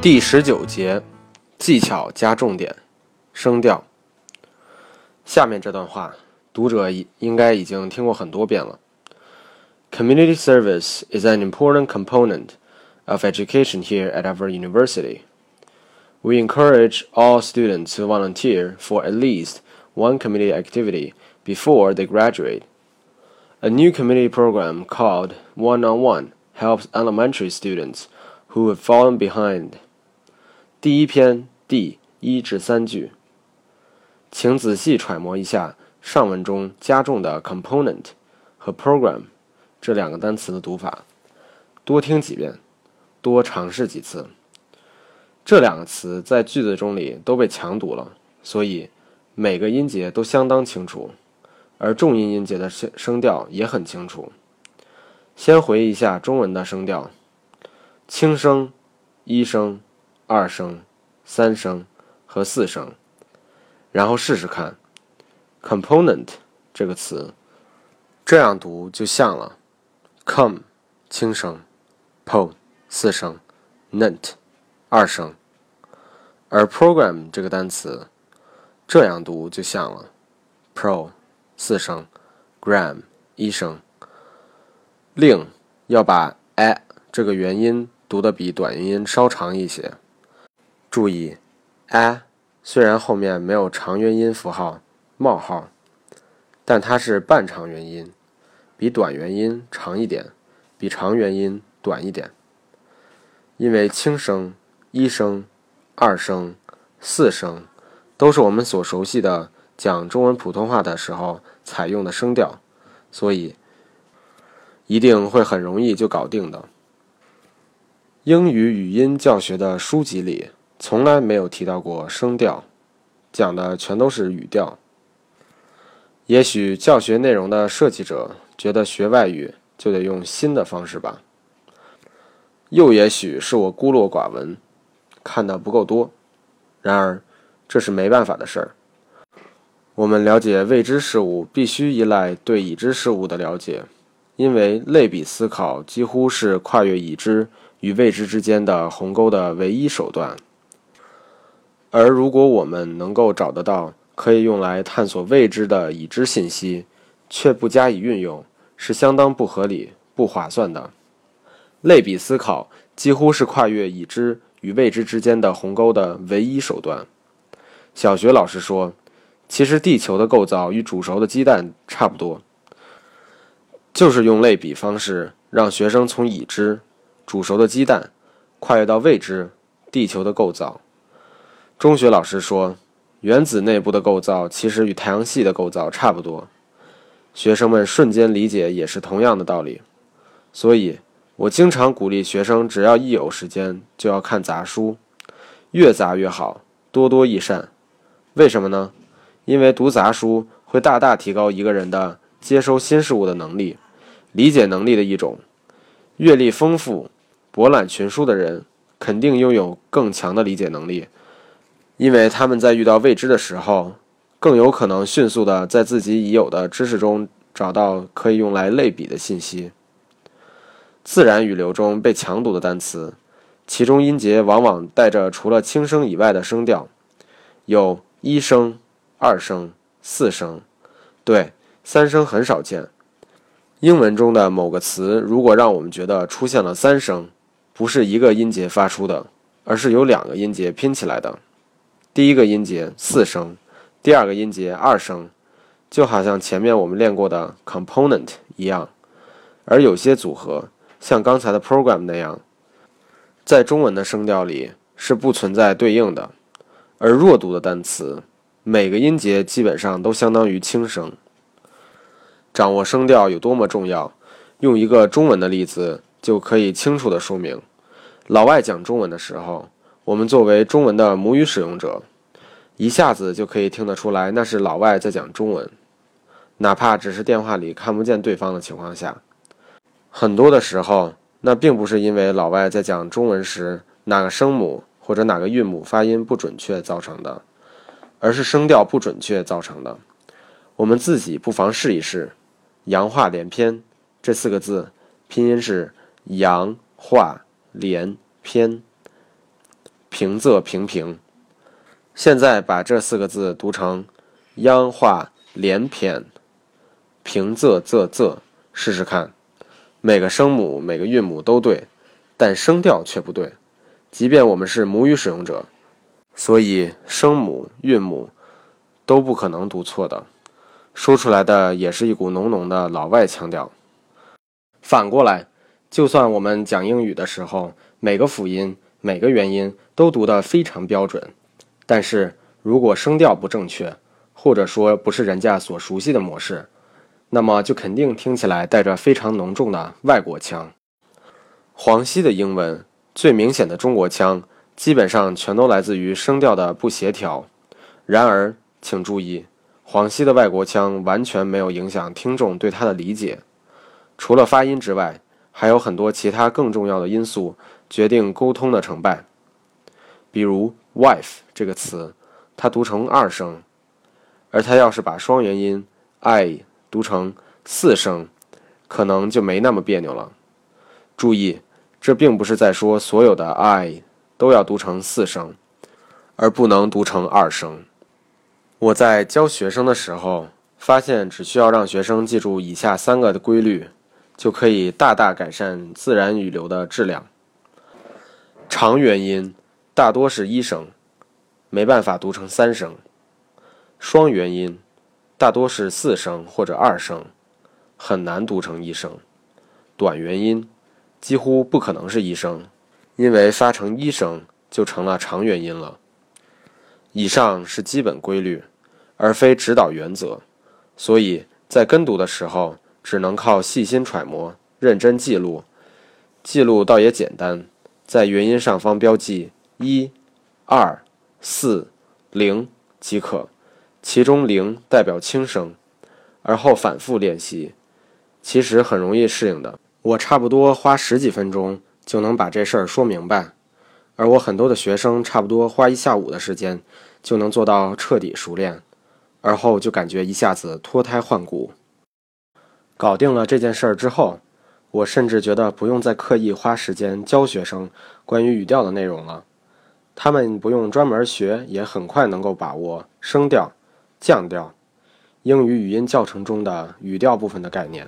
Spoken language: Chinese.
第十九节，技巧加重点，声调。下面这段话，读者应该已经听过很多遍了。Community service is an important component of education here at our university. We encourage all students to volunteer for at least one community activity before they graduate. A new community program called One on One helps elementary students who have fallen behind 第一篇第一至三句，请仔细揣摩一下上文中加重的 component 和 program 这两个单词的读法，多听几遍，多尝试几次。这两个词在句子中里都被强读了，所以每个音节都相当清楚，而重音音节的声声调也很清楚。先回忆一下中文的声调：轻声、一声。二声、三声和四声，然后试试看。component 这个词，这样读就像了：come 轻声，po 四声，net 二声。而 program 这个单词，这样读就像了：pro 四声，gram 一声。令要把 a 这个元音读的比短元音稍长一些。注意，a 虽然后面没有长元音符号冒号，但它是半长元音，比短元音长一点，比长元音短一点。因为轻声、一声、二声、四声都是我们所熟悉的讲中文普通话的时候采用的声调，所以一定会很容易就搞定的。英语语音教学的书籍里。从来没有提到过声调，讲的全都是语调。也许教学内容的设计者觉得学外语就得用新的方式吧。又也许是我孤陋寡闻，看的不够多。然而，这是没办法的事儿。我们了解未知事物，必须依赖对已知事物的了解，因为类比思考几乎是跨越已知与未知之间的鸿沟的唯一手段。而如果我们能够找得到可以用来探索未知的已知信息，却不加以运用，是相当不合理、不划算的。类比思考几乎是跨越已知与未知之间的鸿沟的唯一手段。小学老师说，其实地球的构造与煮熟的鸡蛋差不多，就是用类比方式让学生从已知煮熟的鸡蛋跨越到未知地球的构造。中学老师说，原子内部的构造其实与太阳系的构造差不多。学生们瞬间理解，也是同样的道理。所以，我经常鼓励学生，只要一有时间，就要看杂书，越杂越好，多多益善。为什么呢？因为读杂书会大大提高一个人的接收新事物的能力，理解能力的一种。阅历丰富、博览群书的人，肯定拥有更强的理解能力。因为他们在遇到未知的时候，更有可能迅速的在自己已有的知识中找到可以用来类比的信息。自然语流中被强读的单词，其中音节往往带着除了轻声以外的声调，有一声、二声、四声，对，三声很少见。英文中的某个词如果让我们觉得出现了三声，不是一个音节发出的，而是由两个音节拼起来的。第一个音节四声，第二个音节二声，就好像前面我们练过的 component 一样。而有些组合，像刚才的 program 那样，在中文的声调里是不存在对应的。而弱读的单词，每个音节基本上都相当于轻声。掌握声调有多么重要，用一个中文的例子就可以清楚地说明。老外讲中文的时候。我们作为中文的母语使用者，一下子就可以听得出来，那是老外在讲中文，哪怕只是电话里看不见对方的情况下。很多的时候，那并不是因为老外在讲中文时哪个声母或者哪个韵母发音不准确造成的，而是声调不准确造成的。我们自己不妨试一试，“洋话连篇”这四个字拼音是“洋话连篇”。平仄平平。现在把这四个字读成央化连篇平仄仄仄，试试看。每个声母、每个韵母都对，但声调却不对。即便我们是母语使用者，所以声母、韵母都不可能读错的。说出来的也是一股浓浓的老外腔调。反过来，就算我们讲英语的时候，每个辅音、每个元音都读得非常标准，但是如果声调不正确，或者说不是人家所熟悉的模式，那么就肯定听起来带着非常浓重的外国腔。黄西的英文最明显的中国腔，基本上全都来自于声调的不协调。然而，请注意，黄西的外国腔完全没有影响听众对他的理解。除了发音之外，还有很多其他更重要的因素决定沟通的成败。比如 “wife” 这个词，它读成二声，而他要是把双元音 “i”。读成四声，可能就没那么别扭了。注意，这并不是在说所有的 i 都要读成四声，而不能读成二声。我在教学生的时候，发现只需要让学生记住以下三个的规律，就可以大大改善自然语流的质量。长元音大多是一声，没办法读成三声。双元音。大多是四声或者二声，很难读成一声。短元音几乎不可能是一声，因为发成一声就成了长元音了。以上是基本规律，而非指导原则，所以在跟读的时候只能靠细心揣摩、认真记录。记录倒也简单，在元音上方标记一、二、四、零即可。其中零代表轻声，而后反复练习，其实很容易适应的。我差不多花十几分钟就能把这事儿说明白，而我很多的学生差不多花一下午的时间就能做到彻底熟练，而后就感觉一下子脱胎换骨。搞定了这件事儿之后，我甚至觉得不用再刻意花时间教学生关于语调的内容了，他们不用专门学，也很快能够把握升调。降调，英语语音教程中的语调部分的概念。